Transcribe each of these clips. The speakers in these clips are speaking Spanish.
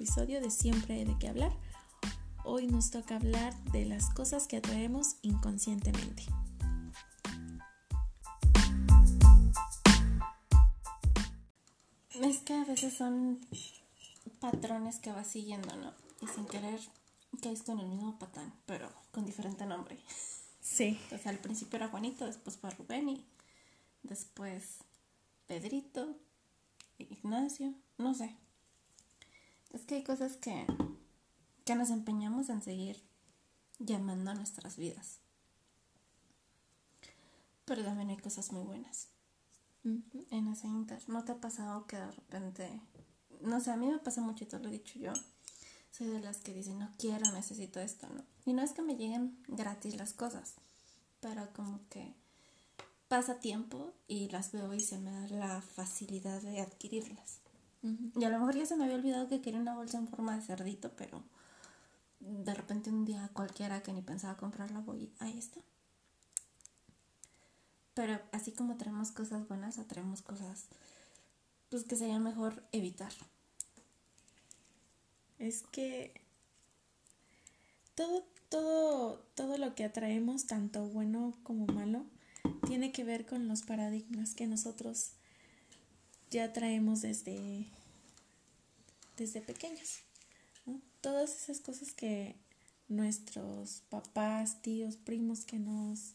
episodio de Siempre hay de qué hablar. Hoy nos toca hablar de las cosas que atraemos inconscientemente. Es que a veces son patrones que vas siguiendo, ¿no? Y sin querer caes con el mismo patán, pero con diferente nombre. Sí. Entonces al principio era Juanito, después fue Rubén y después Pedrito, Ignacio, no sé. Es que hay cosas que, que nos empeñamos en seguir llamando a nuestras vidas. Pero también hay cosas muy buenas en ese inter. ¿No te ha pasado que de repente, no sé, a mí me pasa mucho y te lo he dicho yo, soy de las que dicen, no quiero, necesito esto, ¿no? Y no es que me lleguen gratis las cosas, pero como que pasa tiempo y las veo y se me da la facilidad de adquirirlas. Y a lo mejor ya se me había olvidado que quería una bolsa en forma de cerdito, pero de repente un día cualquiera que ni pensaba comprarla voy ahí está. Pero así como traemos cosas buenas, atraemos cosas pues que sería mejor evitar. Es que todo, todo, todo lo que atraemos, tanto bueno como malo, tiene que ver con los paradigmas que nosotros ya traemos desde, desde pequeños. Todas esas cosas que nuestros papás, tíos, primos que nos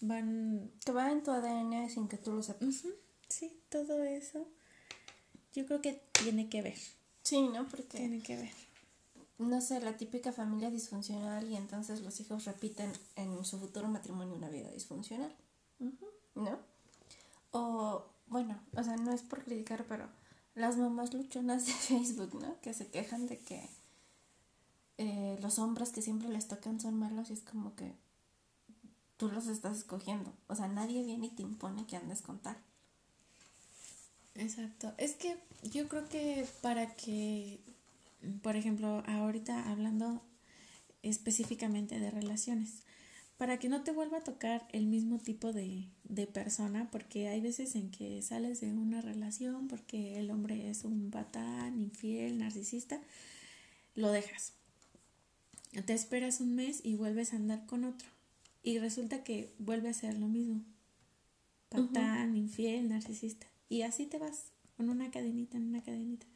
van... Que va en tu ADN sin que tú lo sepas. Sí, todo eso yo creo que tiene que ver. Sí, ¿no? Porque... Tiene que ver. No sé, la típica familia disfuncional y entonces los hijos repiten en su futuro matrimonio una vida disfuncional. ¿No? O, bueno, o sea, no es por criticar, pero las mamás luchonas de Facebook, ¿no? Que se quejan de que eh, los hombres que siempre les tocan son malos y es como que tú los estás escogiendo. O sea, nadie viene y te impone que andes con tal. Exacto. Es que yo creo que para que, por ejemplo, ahorita hablando específicamente de relaciones, para que no te vuelva a tocar el mismo tipo de, de persona, porque hay veces en que sales de una relación porque el hombre es un patán, infiel, narcisista, lo dejas. Te esperas un mes y vuelves a andar con otro. Y resulta que vuelve a ser lo mismo. Patán, infiel, narcisista. Y así te vas, con una cadenita, en una cadenita.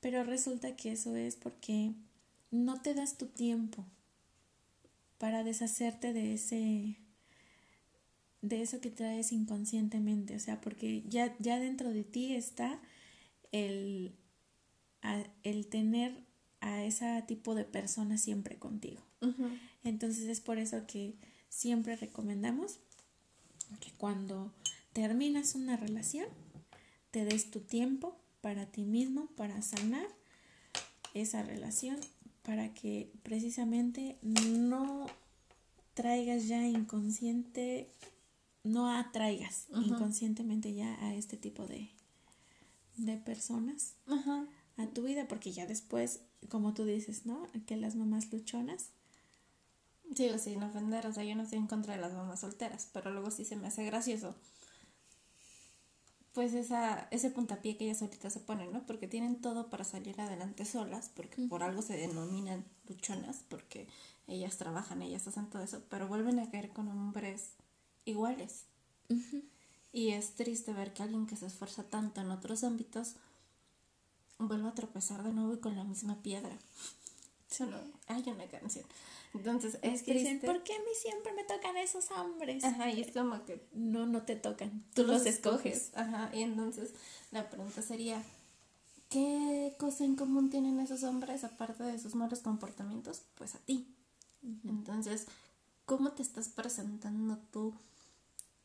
Pero resulta que eso es porque no te das tu tiempo para deshacerte de ese de eso que traes inconscientemente, o sea, porque ya, ya dentro de ti está el, el tener a ese tipo de persona siempre contigo. Entonces es por eso que siempre recomendamos que cuando terminas una relación, te des tu tiempo para ti mismo, para sanar esa relación, para que precisamente no traigas ya inconsciente, no atraigas inconscientemente ya a este tipo de, de personas a tu vida, porque ya después, como tú dices, ¿no? Que las mamás luchonas. Sí, sin ofender, o sea, yo no estoy en contra de las mamás solteras, pero luego sí se me hace gracioso pues esa, ese puntapié que ellas solitas se ponen, ¿no? Porque tienen todo para salir adelante solas, porque por algo se denominan luchonas, porque ellas trabajan, ellas hacen todo eso, pero vuelven a caer con hombres iguales. Y es triste ver que alguien que se esfuerza tanto en otros ámbitos vuelva a tropezar de nuevo y con la misma piedra. Solo hay una canción. Entonces es que dicen, ¿por qué a mí siempre me tocan esos hombres? Ajá, y es como que no, no te tocan, tú, los, escoges. Ajá, y entonces la pregunta sería, ¿qué cosa en común tienen esos hombres aparte de sus malos comportamientos? Pues a ti. Entonces, ¿cómo te estás presentando tú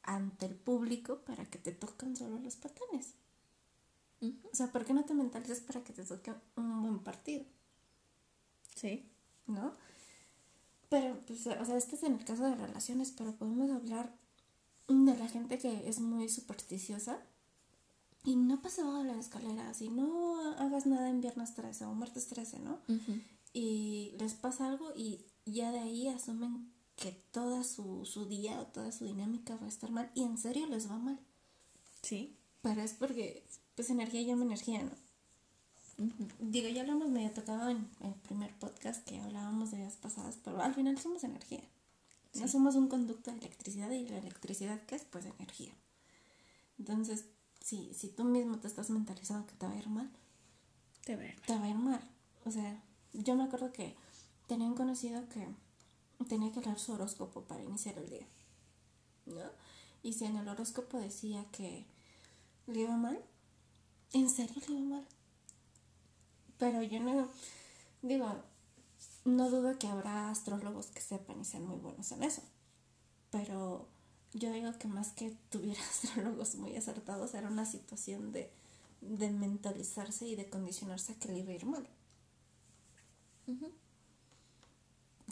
ante el público para que te toquen solo los patanes? O sea, ¿por qué no te mentalizas para que te toque un buen partido? Sí. ¿No? Pero, pues, o sea, este es en el caso de relaciones, pero podemos hablar de la gente que es muy supersticiosa y no pasa abajo de la escalera, si no hagas nada en viernes 13 o martes 13, ¿no? Y les pasa algo y ya de ahí asumen que toda su, su día o toda su dinámica va a estar mal y en serio les va mal. Sí. Pero es porque, pues, energía llama energía, ¿no? Digo, ya lo hemos medio tocado en el primer podcast que hablábamos de días pasadas, pero al final somos energía. No somos un conducto de electricidad y la electricidad, ¿qué es? Pues energía. Entonces, si, si tú mismo te estás mentalizando que te va a ir mal, te va a ir mal. Te va a ir mal. O sea, yo me acuerdo que tenía un conocido que tenía que leer su horóscopo para iniciar el día. ¿No? Y si en el horóscopo decía que le iba mal, ¿en serio le iba mal? Pero yo no, digo, no dudo que habrá astrólogos que sepan y sean muy buenos en eso. Pero yo digo que más que tuviera astrólogos muy acertados, era una situación de, de mentalizarse y de condicionarse a que le iba a ir mal.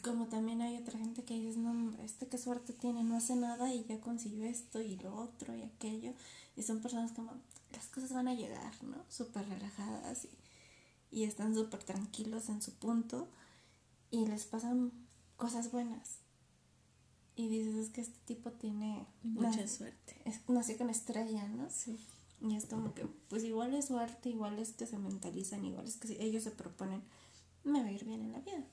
Como también hay otra gente que dice, no, este qué suerte tiene, no hace nada y ya consiguió esto y lo otro y aquello. Y son personas como, las cosas van a llegar, ¿no? Súper relajadas y, y están súper tranquilos en su punto y les pasan cosas buenas. Y dices, es que este tipo tiene... Mucha suerte. Es, nació con estrella, ¿no? Sí. Y es como que, pues igual es suerte, igual es que se mentalizan, igual es que ellos se proponen, me va a ir bien en la vida.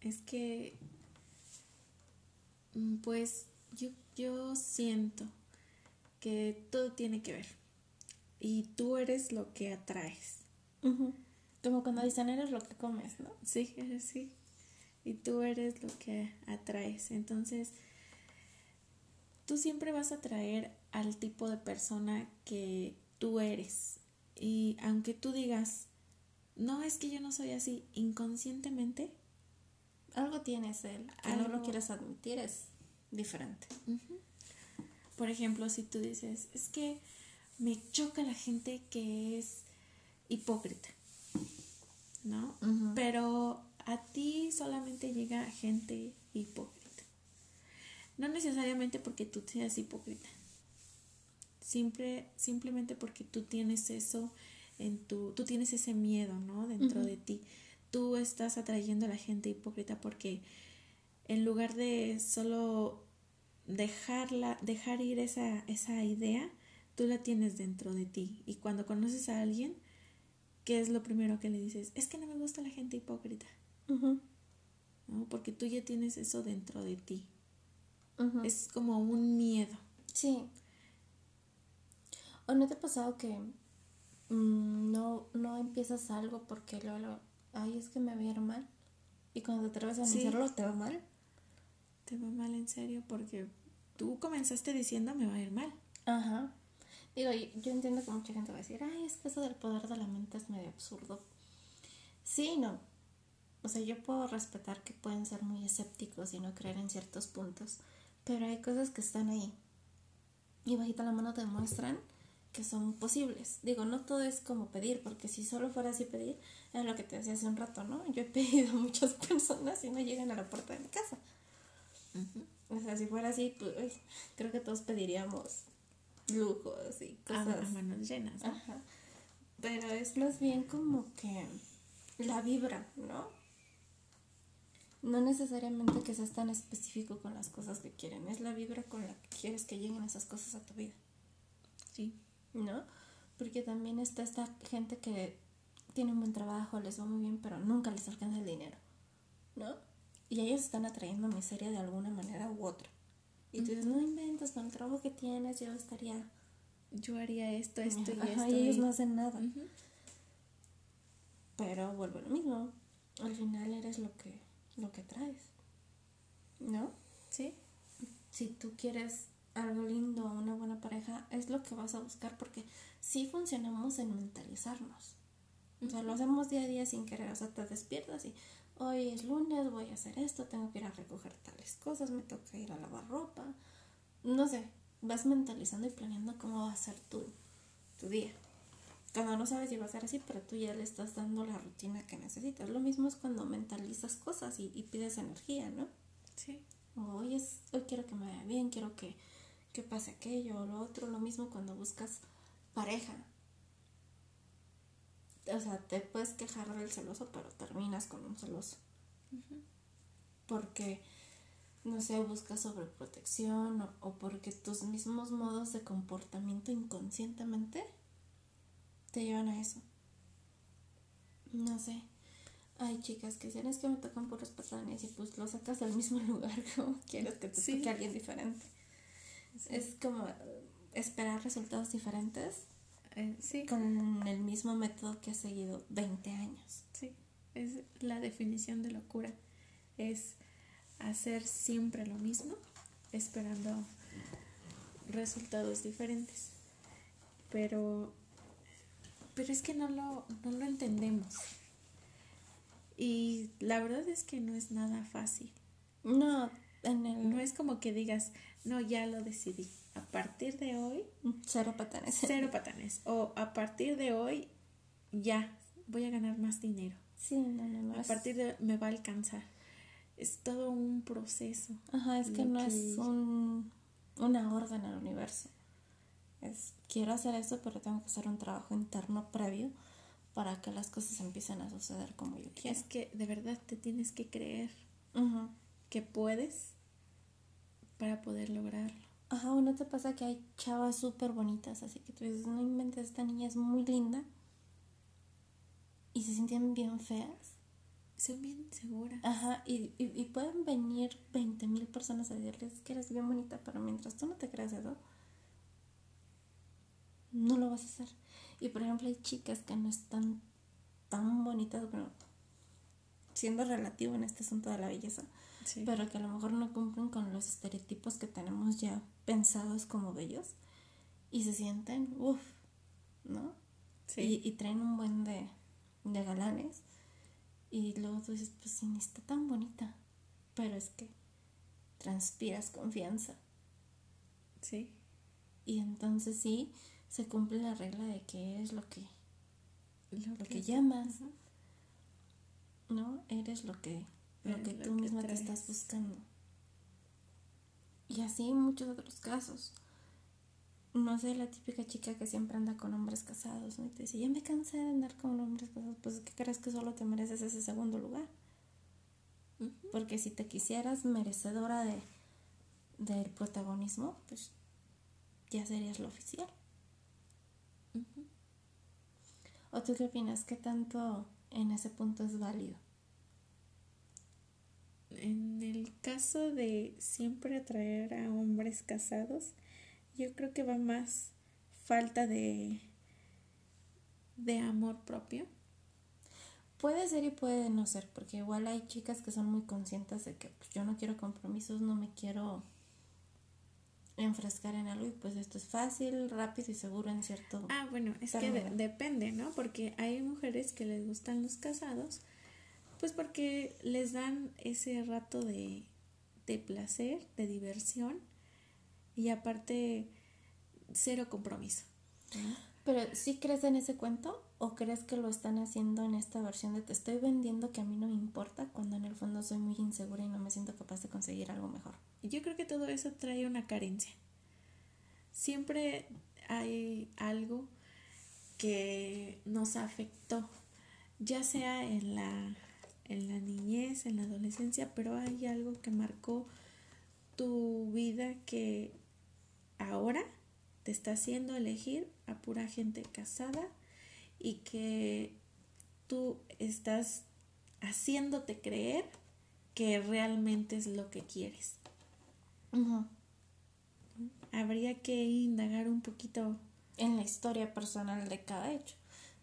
Es que, mm, pues yo, yo siento que todo tiene que ver. Y tú eres lo que atraes. Como cuando dicen eres lo que comes, ¿no? Sí, sí. Y tú eres lo que atraes. Entonces, tú siempre vas a atraer al tipo de persona que tú eres. Y aunque tú digas, no, es que yo no soy así, inconscientemente. Algo tienes él, que no lo quieres admitir, es diferente. Por ejemplo, si tú dices, es que me choca la gente que es hipócrita. ¿no? Pero a ti solamente llega gente hipócrita. No necesariamente porque tú seas hipócrita. Simple, simplemente porque tú tienes eso en tu, tú tienes ese miedo, ¿no? Dentro de ti. Tú estás atrayendo a la gente hipócrita porque en lugar de solo dejarla, dejar ir esa, esa idea, tú la tienes dentro de ti. Y cuando conoces a alguien, ¿qué es lo primero que le dices? Es que no me gusta la gente hipócrita. ¿No? Porque tú ya tienes eso dentro de ti. Es como un miedo. Sí. ¿O no te ha pasado que mm, no, no empiezas algo porque luego, ay, es que me va a ir mal? Y cuando te atreves a iniciarlo, ¿te va mal? Te va mal en serio porque tú comenzaste diciendo me va a ir mal. Ajá. Digo, yo entiendo que mucha gente va a decir, ay, es que eso del poder de la mente es medio absurdo. Sí no. O sea, yo puedo respetar que pueden ser muy escépticos y no creer en ciertos puntos, pero hay cosas que están ahí. Y bajita la mano te demuestran que son posibles. Digo, no todo es como pedir, porque si solo fuera así pedir, es lo que te decía hace un rato, ¿no? Yo he pedido a muchas personas y no llegan a la puerta de mi casa. O sea, si fuera así, pues creo que todos pediríamos lujos y cosas. A, manos llenas. Ajá. Pero es más bien como que la vibra, ¿no? No necesariamente que seas tan específico con las cosas que quieren, es la vibra con la que quieres que lleguen esas cosas a tu vida. Sí. ¿No? Porque también está esta gente que tiene un buen trabajo, les va muy bien, pero nunca les alcanza el dinero, ¿no? Y ellos están atrayendo miseria de alguna manera u otra. Y tú dices, no inventas, con el trabajo que tienes yo estaría... Yo haría esto, esto y esto. Y ellos no hacen nada. Pero vuelvo a lo mismo. Al final eres lo que, lo que traes. ¿No? Sí. Si tú quieres algo lindo, una buena pareja, es lo que vas a buscar porque sí funcionamos en mentalizarnos. O sea, lo hacemos día a día sin querer. O sea, te despiertas y hoy es lunes, voy a hacer esto, tengo que ir a recoger tales cosas, me toca ir a lavar ropa. No sé, vas mentalizando y planeando cómo va a ser tu, tu día. Cuando no sabes si va a ser así, pero tú ya le estás dando la rutina que necesitas. Lo mismo es cuando mentalizas cosas y, pides energía, ¿no? Sí. hoy, es, hoy quiero que me vaya bien, quiero que, que pase aquello o lo otro. Lo mismo cuando buscas pareja o sea, te puedes quejar del celoso, pero terminas con un celoso. Porque, no sé, buscas sobreprotección o, o, porque tus mismos modos de comportamiento inconscientemente te llevan a eso. No sé. Hay chicas que dicen, es que me tocan puros patrones y pues lo sacas del mismo lugar, como quieres que te toque alguien diferente. Es como esperar resultados diferentes eh, sí. con el mismo método que has seguido 20 años. Sí, es la definición de locura. Es hacer siempre lo mismo, esperando resultados diferentes. Pero, pero es que no lo, no lo entendemos. Y la verdad es que no es nada fácil. No, en el... no es como que digas, no, ya lo decidí. A partir de hoy. Cero patanes. Cero patanes. O a partir de hoy, ya, voy a ganar más dinero. Sí, no, no, no. A partir de me va a alcanzar. Es todo un proceso. Ajá, es que no es un, una orden al universo. Es, quiero hacer eso, pero tengo que hacer un trabajo interno previo para que las cosas empiecen a suceder como yo quiero. Es que de verdad te tienes que creer que puedes para poder lograrlo. Ajá, ¿o no te pasa que hay chavas súper bonitas? Así que tú dices, no inventes, esta niña es muy linda. Y se sienten bien feas. Son bien seguras. Ajá, y, y, pueden venir 20 mil personas a decirles que eres bien bonita, pero mientras tú no te creas eso, no lo vas a hacer. Y por ejemplo, hay chicas que no están tan bonitas, bueno, siendo relativo en este asunto de la belleza, pero que a lo mejor no cumplen con los estereotipos que tenemos ya pensados como bellos y se sienten, uff, ¿no? Sí. Y, traen un buen de, de galanes y luego tú dices, pues sí, ni está tan bonita, pero es que transpiras confianza. Sí. Y entonces sí, se cumple la regla de que eres lo que, lo, que, llamas. ¿No? Eres lo que, lo que tú misma te estás buscando. Y así muchos otros casos. No sé, la típica chica que siempre anda con hombres casados, ¿no? Y te dice, ya me cansé de andar con hombres casados. Pues, ¿qué crees que solo te mereces ese segundo lugar? Porque si te quisieras merecedora de, del protagonismo, pues ya serías lo oficial. ¿O tú qué opinas? ¿Qué tanto en ese punto es válido? En el caso de siempre atraer a hombres casados, yo creo que va más falta de, de amor propio. Puede ser y puede no ser, porque igual hay chicas que son muy conscientes de que pues, yo no quiero compromisos, no me quiero enfrescar en algo y pues esto es fácil, rápido y seguro en cierto. Ah, bueno, es que depende, ¿no? Porque hay mujeres que les gustan los casados, pues porque les dan ese rato de, de placer, de diversión y aparte cero compromiso. Pero ¿sí crees en ese cuento o crees que lo están haciendo en esta versión de te estoy vendiendo que a mí no me importa cuando en el fondo soy muy insegura y no me siento capaz de conseguir algo mejor? Yo creo que todo eso trae una carencia. Siempre hay algo que nos afectó, ya sea en la, en la niñez, en la adolescencia, pero hay algo que marcó tu vida que ahora te está haciendo elegir a pura gente casada y que tú estás haciéndote creer que realmente es lo que quieres. Habría que indagar un poquito en la historia personal de cada hecho.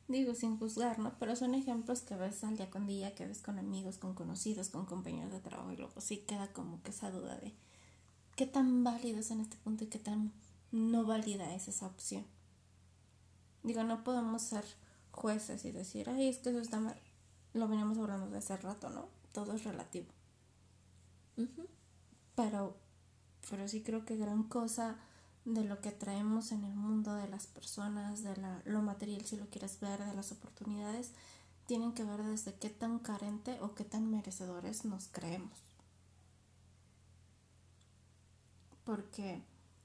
Digo, sin juzgar, ¿no? Pero son ejemplos que ves al día con día, que ves con amigos, con conocidos, con compañeros de trabajo y luego sí queda como que esa duda de qué tan válido es en este punto y qué tan no válida es esa opción. Digo, no podemos ser jueces y decir, ay, es que eso está mal. Lo veníamos hablando de hace rato, ¿no? Todo es relativo. Pero pero sí creo que gran cosa de lo que traemos en el mundo de las personas, de la, lo material si lo quieres ver, de las oportunidades, tienen que ver desde qué tan carente o qué tan merecedores nos creemos. Porque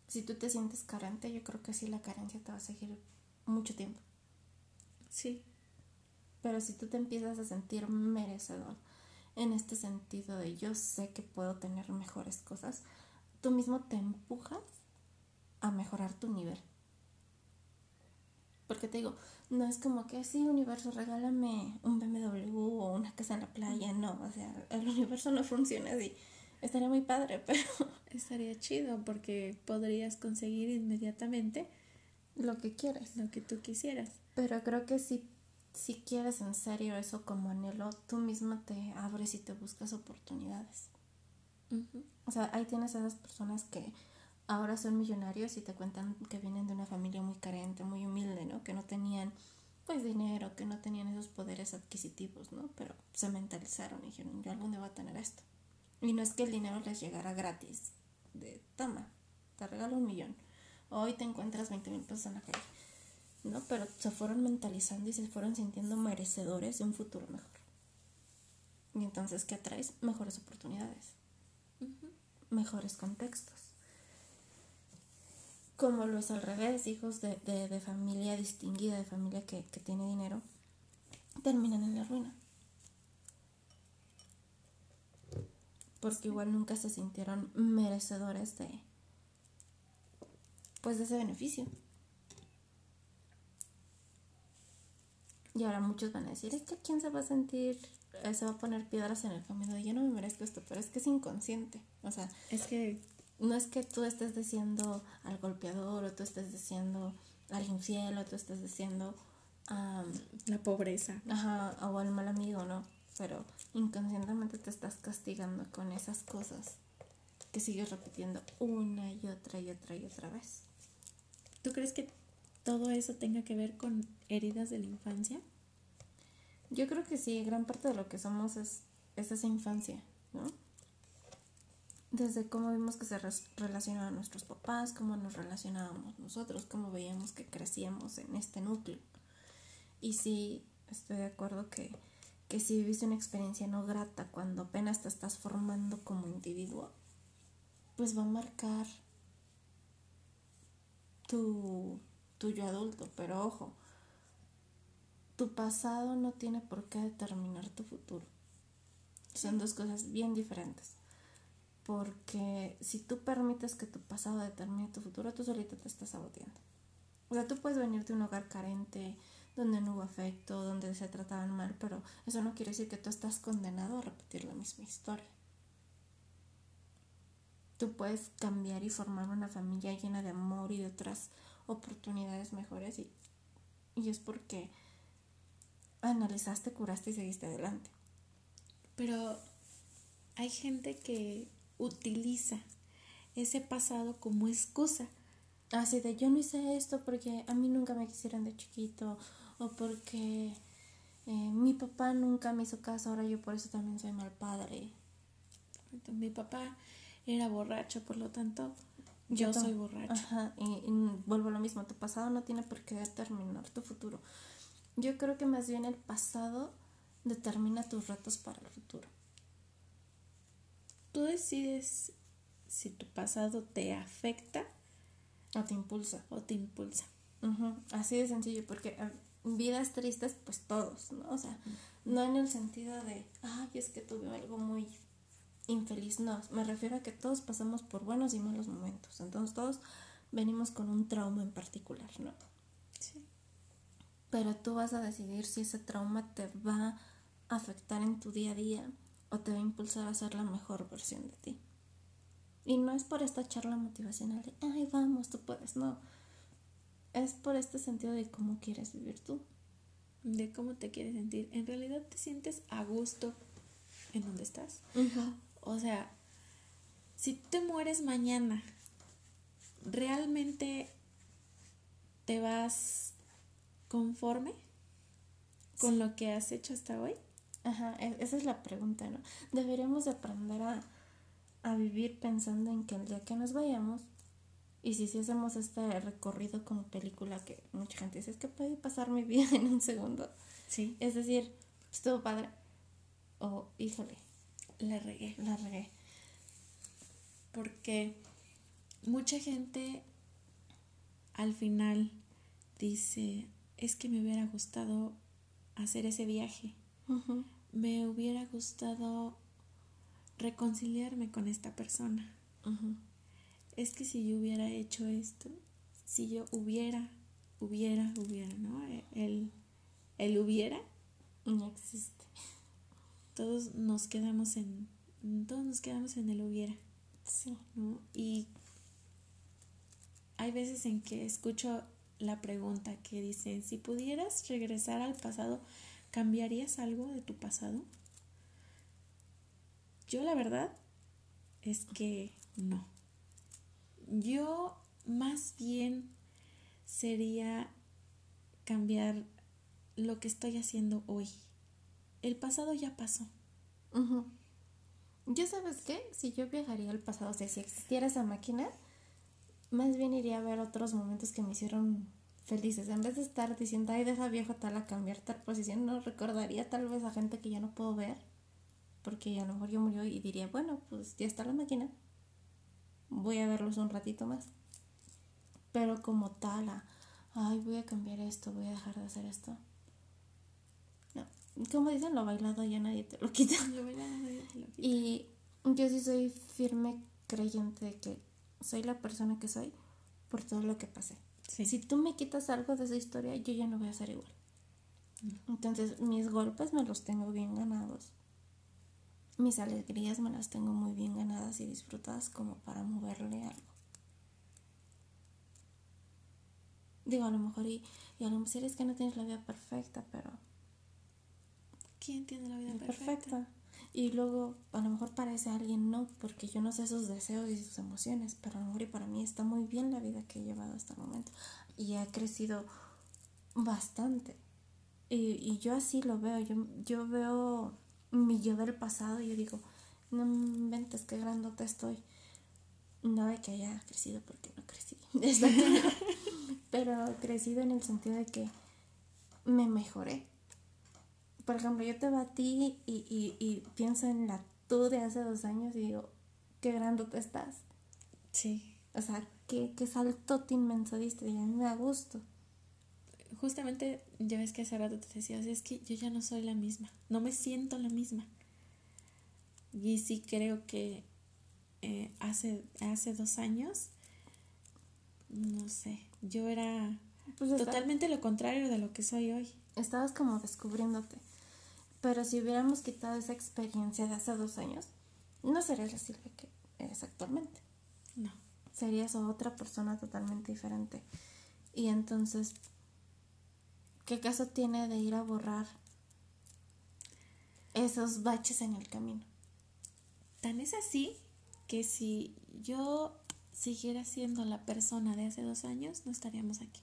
si tú te sientes carente, yo creo que sí la carencia te va a seguir mucho tiempo. Sí. Pero si tú te empiezas a sentir merecedor en este sentido de yo sé que puedo tener mejores cosas, tú mismo te empujas a mejorar tu nivel. Porque te digo, no es como que sí, universo, regálame un BMW o una casa en la playa, no, o sea, el universo no funciona así. Estaría muy padre, pero... Estaría chido porque podrías conseguir inmediatamente lo que quieras. Lo que tú quisieras. Pero creo que si, si quieres en serio eso como anhelo, tú misma te abres y te buscas oportunidades. O sea, ahí tienes a esas personas que ahora son millonarios y te cuentan que vienen de una familia muy carente, muy humilde, ¿no? Que no tenían pues dinero, que no tenían esos poderes adquisitivos, ¿no? Pero se mentalizaron y dijeron, yo algún día voy a tener esto. Y no es que el dinero les llegara gratis, de toma, te regalo un millón. Hoy te encuentras 20 mil pesos en la calle. ¿No? Pero se fueron mentalizando y se fueron sintiendo merecedores de un futuro mejor. Y entonces, ¿qué atraes? Mejores oportunidades, mejores contextos como lo es al revés, hijos de, de, familia distinguida, de familia que, que, tiene dinero, terminan en la ruina. Porque igual nunca se sintieron merecedores de, pues de ese beneficio. Y ahora muchos van a decir, es que quién se va a sentir, eh, se va a poner piedras en el camino yo no me merezco esto, pero es que es inconsciente. O sea, es que no es que tú estés diciendo al golpeador o tú estés diciendo al infiel o tú estés diciendo la pobreza ajá, o al mal amigo, ¿no? Pero inconscientemente te estás castigando con esas cosas que sigues repitiendo una y otra y otra y otra vez. ¿Tú crees que todo eso tenga que ver con heridas de la infancia? Yo creo que sí, gran parte de lo que somos es, es esa infancia, ¿no? Desde cómo vimos que se relacionaban nuestros papás, cómo nos relacionábamos nosotros, cómo veíamos que crecíamos en este núcleo. Y sí, estoy de acuerdo que, que si viviste una experiencia no grata cuando apenas te estás formando como individuo, pues va a marcar tu tuyo adulto, pero ojo, tu pasado no tiene por qué determinar tu futuro. Son dos cosas bien diferentes. Porque si tú permites que tu pasado determine tu futuro, tú solito te estás saboteando. O sea, tú puedes venir de un hogar carente, donde no hubo afecto, donde se trataban mal, pero eso no quiere decir que tú estás condenado a repetir la misma historia. Tú puedes cambiar y formar una familia llena de amor y de otras oportunidades mejores y, y es porque analizaste, curaste y seguiste adelante. Pero hay gente que utiliza ese pasado como excusa. Así de yo no hice esto porque a mí nunca me quisieron de chiquito o porque eh, mi papá nunca me hizo caso, ahora yo por eso también soy mal padre. Mi papá era borracho, por lo tanto yo, soy borracho. Ajá, y, y, vuelvo a lo mismo, tu pasado no tiene por qué determinar tu futuro. Yo creo que más bien el pasado determina tus retos para el futuro tú decides si tu pasado te afecta o te impulsa. O te impulsa. Así de sencillo, porque ah, vidas tristes, pues todos, ¿no? O sea, no en el sentido de, ay, es que tuve algo muy infeliz, no, me refiero a que todos pasamos por buenos y malos momentos, entonces todos venimos con un trauma en particular, ¿no? Sí. Pero tú vas a decidir si ese trauma te va a afectar en tu día a día o te va a impulsar a ser la mejor versión de ti. Y no es por esta charla motivacional de, ay, vamos, tú puedes, no. Es por este sentido de cómo quieres vivir tú. De cómo te quieres sentir. En realidad te sientes a gusto en donde estás. O sea, si te mueres mañana, ¿realmente te vas conforme con lo que has hecho hasta hoy? Ajá, e-, esa es la pregunta, ¿no? Deberíamos aprender a, a vivir pensando en que el día que nos vayamos, y si, si hacemos este recorrido como película que mucha gente dice, es que puede pasar mi vida en un segundo. Sí. Es decir, estuvo padre. O, híjole. La regué. La regué. Porque mucha gente al final dice, es que me hubiera gustado hacer ese viaje me hubiera gustado reconciliarme con esta persona. Es que si yo hubiera hecho esto, si yo hubiera hubiera, hubiera, ¿no? El, el hubiera. No existe. Todos nos quedamos en, todos nos quedamos en el hubiera. Sí. ¿no? Y hay veces en que escucho la pregunta que dice, si pudieras regresar al pasado, ¿cambiarías algo de tu pasado? Yo la verdad es que no. Yo más bien sería cambiar lo que estoy haciendo hoy. El pasado ya pasó. ¿Ya sabes qué? Si yo viajaría al pasado, o sea, si existiera esa máquina, más bien iría a ver otros momentos que me hicieron felices. En vez de estar diciendo, ay, deja viejo tal a cambiar tal posición, no recordaría tal vez a gente que ya no puedo ver, porque a lo mejor ya murió y diría, bueno, pues ya está la máquina, voy a verlos un ratito más. Pero como tal, ay, voy a cambiar esto, voy a dejar de hacer esto. No, como dicen, lo bailado ya nadie te lo quita. Lo bailado nadie te lo quita. Y yo sí soy firme creyente de que soy la persona que soy por todo lo que pasé. Si tú me quitas algo de esa historia, yo ya no voy a ser igual. Entonces, mis golpes me los tengo bien ganados. Mis alegrías me las tengo muy bien ganadas y disfrutadas como para moverle algo. Digo, a lo mejor, y, y a lo mejor es que no tienes la vida perfecta, pero... ¿Quién tiene la vida perfecta? Y luego, a lo mejor para ese alguien no, porque yo no sé sus deseos y sus emociones, pero a lo mejor y para mí está muy bien la vida que he llevado hasta el momento. Y ha crecido bastante. Y, y yo así lo veo, yo, yo veo mi yo del pasado y yo digo, no inventes qué grandote estoy. No de que haya crecido porque no crecí, pero crecido en el sentido de que me mejoré por ejemplo, yo te ti y, y, y pienso en la tú de hace dos años y digo, qué grande te estás. Sí. O sea, qué, qué saltote inmenso diste y a mí me da gusto. Justamente, ya ves que hace rato te decía, es que yo ya no soy la misma, no me siento la misma. Y sí creo que eh, hace, hace dos años, no sé, yo era pues totalmente lo contrario de lo que soy hoy. Estabas como descubriéndote. Pero si hubiéramos quitado esa experiencia de hace dos años, no serías la Silvia que eres actualmente. No. Serías otra persona totalmente diferente. Y entonces, ¿qué caso tiene de ir a borrar esos baches en el camino? Tan es así que si yo siguiera siendo la persona de hace dos años, no estaríamos aquí.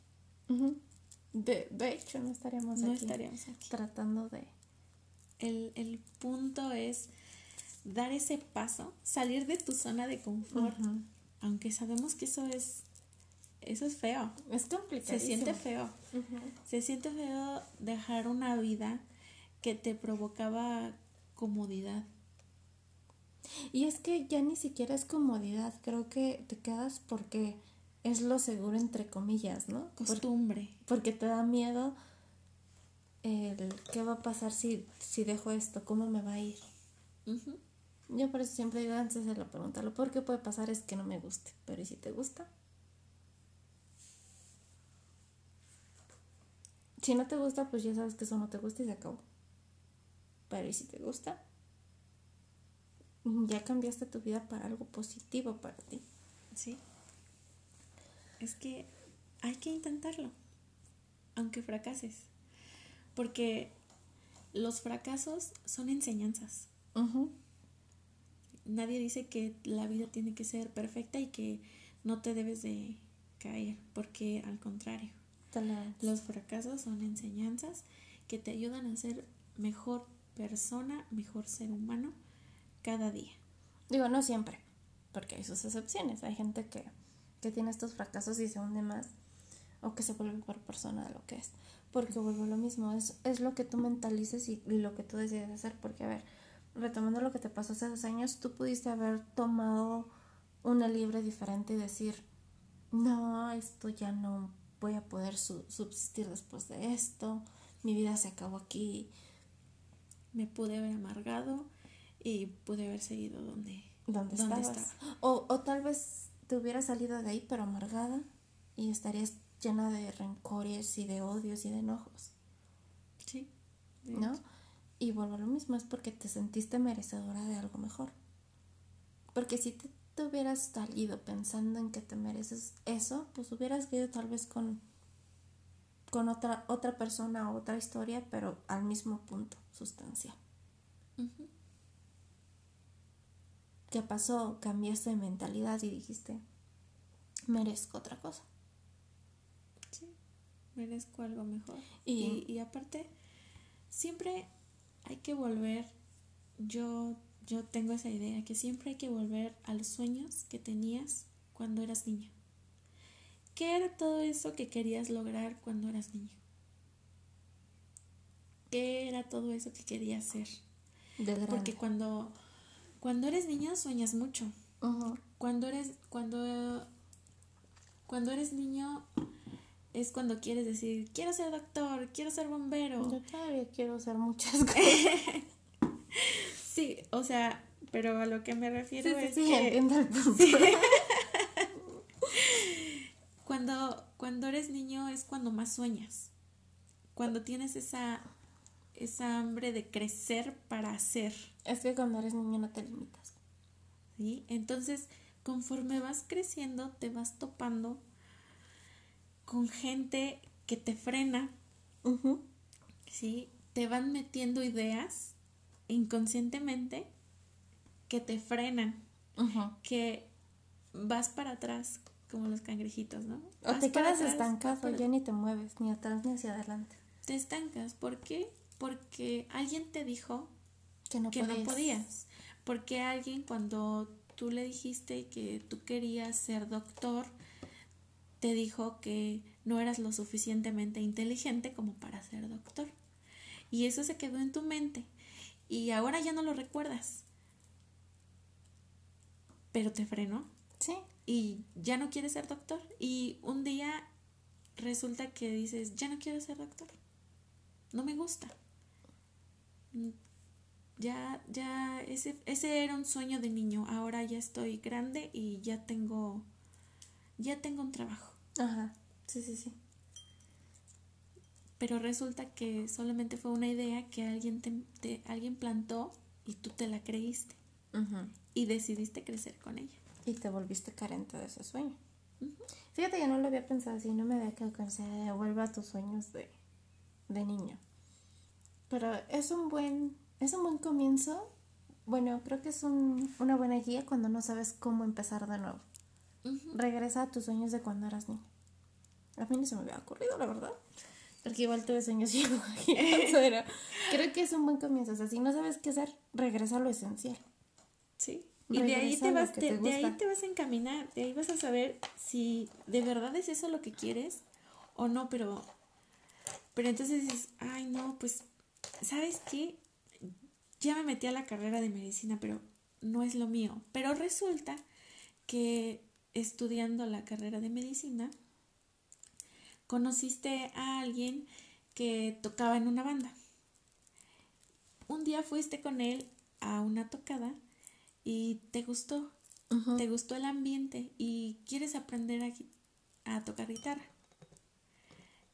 de, de, hecho, no estaríamos no estaríamos aquí. Tratando de el, punto es dar ese paso, salir de tu zona de confort, aunque sabemos que eso es eso es feo. Es complicado. Se siente feo. Se siente feo dejar una vida que te provocaba comodidad. Y es que ya ni siquiera es comodidad, creo que te quedas porque es lo seguro entre comillas, ¿no? Costumbre. porque te da miedo el qué va a pasar si, si dejo esto, cómo me va a ir. Yo por eso siempre digo antes de la pregunta, lo peor que puede pasar es que no me guste, pero ¿y si te gusta? Si no te gusta, pues ya sabes que eso no te gusta y se acabó. Pero ¿y si te gusta? Ya cambiaste tu vida para algo positivo para ti. Sí. Es que hay que intentarlo, aunque fracases porque los fracasos son enseñanzas. Nadie dice que la vida tiene que ser perfecta y que no te debes de caer, porque al contrario, los fracasos son enseñanzas que te ayudan a ser mejor persona, mejor ser humano cada día. Digo, no siempre, porque hay sus excepciones. Hay gente que, que tiene estos fracasos y se hunde más o que se vuelve peor persona de lo que es porque vuelvo a lo mismo, es, es lo que tú mentalices y, lo que tú decides hacer, porque a ver, retomando lo que te pasó hace dos años, tú pudiste haber tomado una libre diferente y decir, no, esto ya no voy a poder subsistir después de esto, mi vida se acabó aquí. Me pude haber amargado y pude haber seguido donde, ¿Dónde, estabas. O, o tal vez te hubieras salido de ahí pero amargada y estarías llena de rencores y de odios y de enojos. Sí. ¿No? Y vuelvo a lo mismo, es porque te sentiste merecedora de algo mejor. Porque si te, te hubieras salido pensando en que te mereces eso, pues hubieras ido tal vez con, con otra, otra persona o otra historia, pero al mismo punto sustancial. ¿Qué pasó? Cambiaste de mentalidad y dijiste, merezco otra cosa. Merezco algo mejor. Y, y, aparte, siempre hay que volver, yo, yo tengo esa idea, que siempre hay que volver a los sueños que tenías cuando eras niño. ¿Qué era todo eso que querías lograr cuando eras niño? ¿Qué era todo eso que querías ser? Porque cuando, cuando eres niño sueñas mucho. Cuando eres, cuando, cuando eres niño es cuando quieres decir, quiero ser doctor, quiero ser bombero. Yo todavía quiero ser muchas cosas. sí, o sea, pero a lo que me refiero es sí, que... Entiendo el punto. cuando, cuando eres niño es cuando más sueñas. Cuando tienes esa, esa hambre de crecer para hacer. Es que cuando eres niño no te limitas. ¿Sí? Entonces, conforme vas creciendo, te vas topando con gente que te frena, ¿sí? Te van metiendo ideas inconscientemente que te frenan, que vas para atrás como los cangrejitos, ¿no? O te quedas estancado, ya ni te mueves, ni atrás ni hacia adelante. Te estancas, ¿por qué? Porque alguien te dijo que no, no podías. Porque alguien cuando tú le dijiste que tú querías ser doctor, te dijo que no eras lo suficientemente inteligente como para ser doctor. Y eso se quedó en tu mente. Y ahora ya no lo recuerdas. Pero te frenó. Sí. Y ya no quieres ser doctor. Y un día resulta que dices, ya no quiero ser doctor. No me gusta. Ya, ya, ese, ese era un sueño de niño. Ahora ya estoy grande y ya tengo ya tengo un trabajo. Ajá, sí, sí, sí. Pero resulta que solamente fue una idea que alguien, te, alguien plantó y tú te la creíste. Y decidiste crecer con ella. Y te volviste carente de ese sueño. Fíjate que no lo había pensado así, no me había quedado que se devuelva a tus sueños de, de niño. Pero es un buen, es un buen comienzo. Bueno, creo que es un, una buena guía cuando no sabes cómo empezar de nuevo. Regresa a tus sueños de cuando eras niño. A mí no se me había ocurrido, la verdad. Porque igual tuve sueños y pero creo que es un buen comienzo. O sea, si no sabes qué hacer, regresa a lo esencial. Sí. Y de ahí, te vas, de, ahí te vas a encaminar, de ahí vas a saber si de verdad es eso lo que quieres o no, pero, pero entonces dices, ay no, pues, ¿sabes qué? Ya me metí a la carrera de medicina, pero no es lo mío. Pero resulta que estudiando la carrera de medicina, conociste a alguien que tocaba en una banda. Un día fuiste con él a una tocada y te gustó, te gustó el ambiente y quieres aprender a, a tocar guitarra.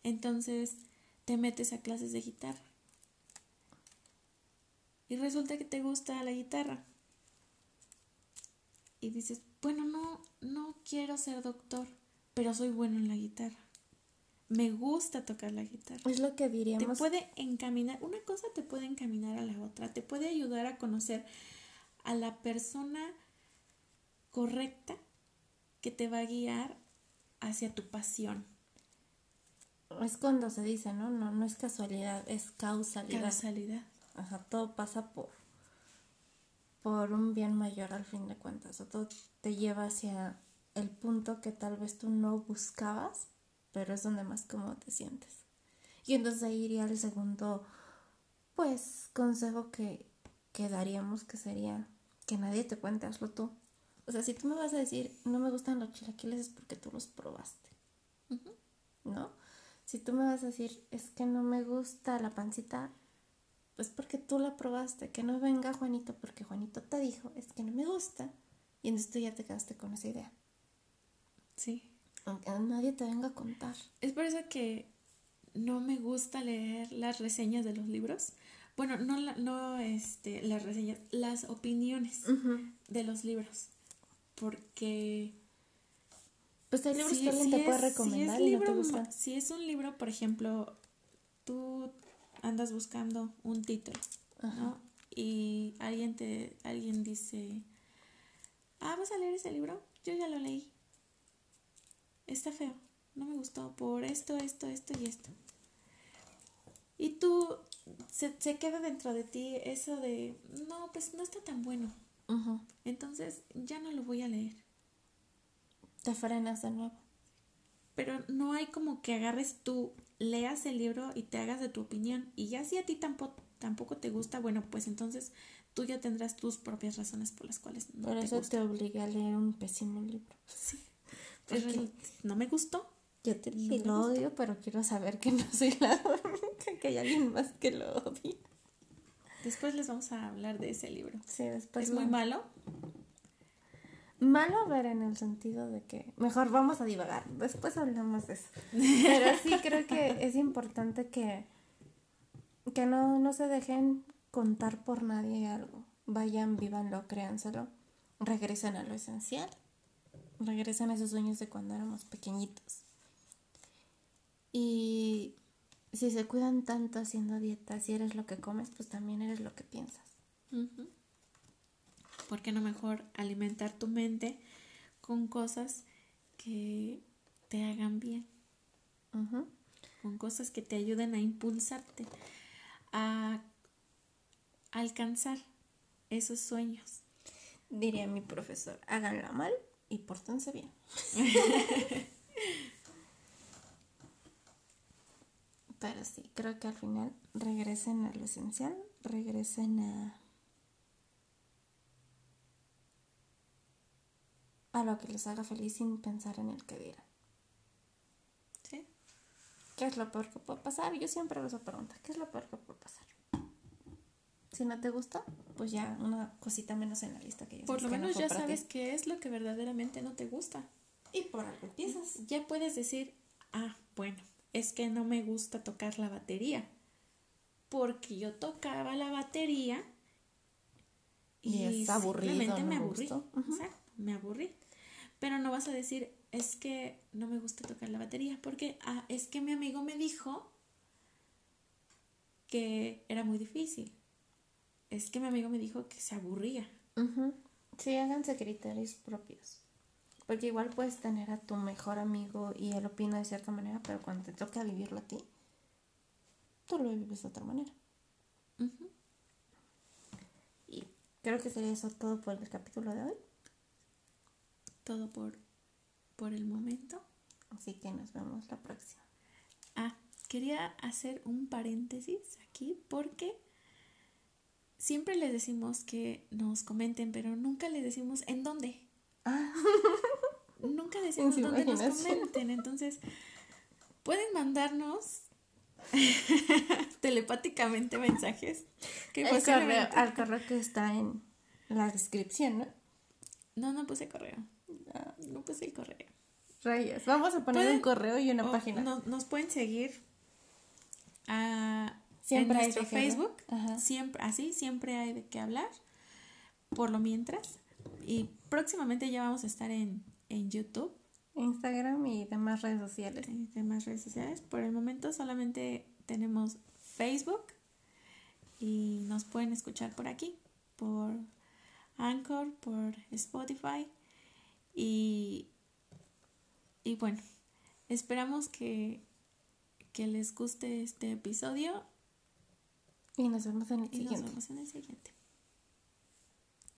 Entonces te metes a clases de guitarra. Y resulta que te gusta la guitarra. Y dices, bueno, no, no quiero ser doctor, pero soy bueno en la guitarra. Me gusta tocar la guitarra. Es lo que diríamos. Te puede encaminar, una cosa te puede encaminar a la otra, te puede ayudar a conocer a la persona correcta que te va a guiar hacia tu pasión. Es cuando se dice, ¿no? No, no es casualidad, es causalidad. Causalidad. Ajá, todo pasa por por un bien mayor al fin de cuentas. O todo te lleva hacia el punto que tal vez tú no buscabas, pero es donde más cómodo te sientes. Y entonces ahí iría el segundo, pues, consejo que, que daríamos, que sería que nadie te cuente, hazlo tú. O sea, si tú me vas a decir, no me gustan los chilaquiles es porque tú los probaste. ¿No? Si tú me vas a decir, es que no me gusta la pancita, pues porque tú la probaste, que no venga Juanito porque Juanito te dijo, es que no me gusta, y entonces tú ya te quedaste con esa idea. Sí. Aunque nadie te venga a contar. Es por eso que no me gusta leer las reseñas de los libros. Bueno, no, no este, las reseñas, las opiniones de los libros. Porque... Pues hay libros que alguien te puede recomendar si es, y no te gusta. Si es un libro, por ejemplo, tú andas buscando un título, ¿no? Y alguien te, alguien dice, ah, ¿vas a leer ese libro? Yo ya lo leí. Está feo, no me gustó por esto, esto, esto y esto. Y tú, se, se queda dentro de ti eso de, no, pues no está tan bueno. Entonces ya no lo voy a leer. Te frenas de nuevo. Pero no hay como que agarres tú, leas el libro y te hagas de tu opinión. Y ya si a ti tampoco, tampoco te gusta, bueno, pues entonces tú ya tendrás tus propias razones por las cuales no por eso te obliga a leer un pésimo libro. Sí. Pero no me gustó. Yo te dije, lo odio, pero quiero saber que no soy la única, que hay alguien más que lo odia. Después les vamos a hablar de ese libro. Sí, después. ¿Es muy malo? Malo ver en el sentido de que mejor vamos a divagar, después hablamos de eso. Pero sí creo que es importante que, que no, no se dejen contar por nadie algo. Vayan, vívanlo, créanselo, regresen a lo esencial, regresen a esos sueños de cuando éramos pequeñitos. Y si se cuidan tanto haciendo dieta, si eres lo que comes, pues también eres lo que piensas. ¿Por qué no mejor alimentar tu mente con cosas que te hagan bien? Con cosas que te ayuden a impulsarte, a alcanzar esos sueños. Diría mi profesor, háganla mal y pórtense bien. Pero sí, creo que al final regresen a lo esencial, regresen a, a lo que les haga feliz sin pensar en el que dirán. ¿Sí? ¿Qué es lo peor que puede pasar? Yo siempre les pregunta, ¿qué es lo peor que puede pasar? Si no te gusta, pues ya una cosita menos en la lista que ya Por lo menos ya sabes qué es lo que verdaderamente no te gusta. Y por algo empiezas. Ya puedes decir, ah, bueno, es que no me gusta tocar la batería. Porque yo tocaba la batería y, es aburrido. Simplemente me, aburrí. me aburrí. Pero no vas a decir, es que no me gusta tocar la batería. Porque ah, es que mi amigo me dijo que era muy difícil. Es que mi amigo me dijo que se aburría. Sí, háganse criterios propios. Porque igual puedes tener a tu mejor amigo y él opina de cierta manera, pero cuando te toca vivirlo a ti, tú lo vives de otra manera. Y creo que sería eso todo por el capítulo de hoy. Todo por, por el momento. Así que nos vemos la próxima. Ah, quería hacer un paréntesis aquí porque siempre les decimos que nos comenten, pero nunca les decimos en dónde. Ah. Nunca decimos dónde nos comenten. Entonces, pueden mandarnos telepáticamente mensajes. Que el correo, al correo que está en la descripción, ¿no? No, no puse correo. No, puse el correo. Rayos. Vamos a poner un correo y una página. nos pueden seguir a, siempre en nuestro Facebook. Siempre, así, siempre hay de qué hablar. Por lo mientras. Y próximamente ya vamos a estar en, en YouTube. Instagram y demás redes sociales. Y demás redes sociales. Por el momento solamente tenemos Facebook y nos pueden escuchar por aquí, por Anchor, por Spotify. Y, y bueno, esperamos que, que les guste este episodio. Y nos vemos en el siguiente. Nos vemos en el siguiente.